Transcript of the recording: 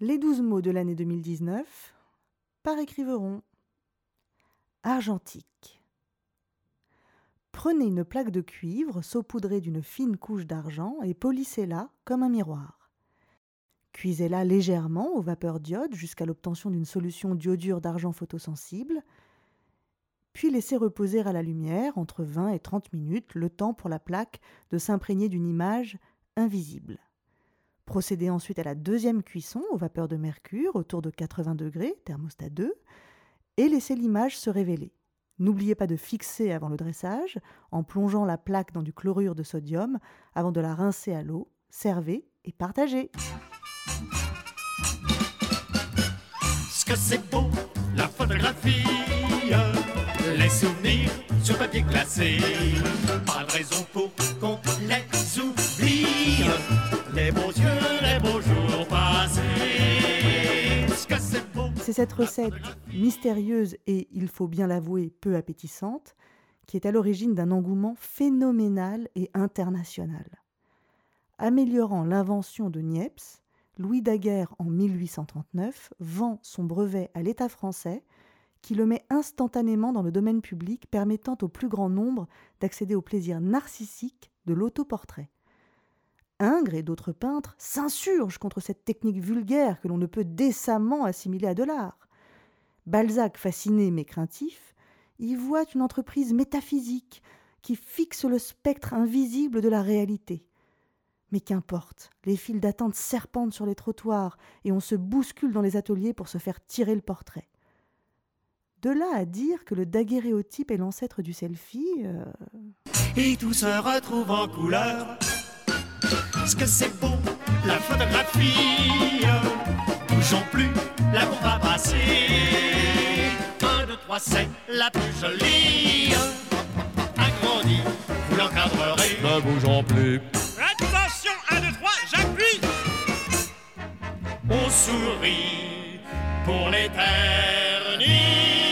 Les douze mots de l'année 2019 par écriveron. Argentique. Prenez une plaque de cuivre saupoudrée d'une fine couche d'argent et polissez-la comme un miroir. Cuisez-la légèrement aux vapeurs d'iode jusqu'à l'obtention d'une solution d'iodure d'argent photosensible, puis laissez reposer à la lumière entre 20 et 30 minutes le temps pour la plaque de s'imprégner d'une image invisible. Procédez ensuite à la deuxième cuisson aux vapeurs de mercure autour de 80 degrés, thermostat 2, et laissez l'image se révéler. N'oubliez pas de fixer avant le dressage en plongeant la plaque dans du chlorure de sodium avant de la rincer à l'eau. Servez et partagez. Ce que c'est beau, la photographie, les souvenirs sur papier. Pas de raison pour qu'on les. C'est cette recette mystérieuse et, il faut bien l'avouer, peu appétissante, qui est à l'origine d'un engouement phénoménal et international. Améliorant l'invention de Niepce, Louis Daguerre, en 1839, vend son brevet à l'État français, qui le met instantanément dans le domaine public, permettant au plus grand nombre d'accéder au plaisir narcissique de l'autoportrait. Ingres et d'autres peintres s'insurgent contre cette technique vulgaire que l'on ne peut décemment assimiler à de l'art. Balzac, fasciné mais craintif, y voit une entreprise métaphysique qui fixe le spectre invisible de la réalité. Mais qu'importe, les files d'attente serpentent sur les trottoirs et on se bouscule dans les ateliers pour se faire tirer le portrait. De là à dire que le daguerréotype est l'ancêtre du selfie, euh, Et tout se retrouve en couleur. Ce que c'est beau, la photographie. Bougeons plus, la bombe va passer. Un, deux, trois, c'est la plus jolie. Agrandie, vous l'encadrerez. Ne bougeons plus. Attention, 1, 2, 3, j'appuie On sourit pour l'éternité.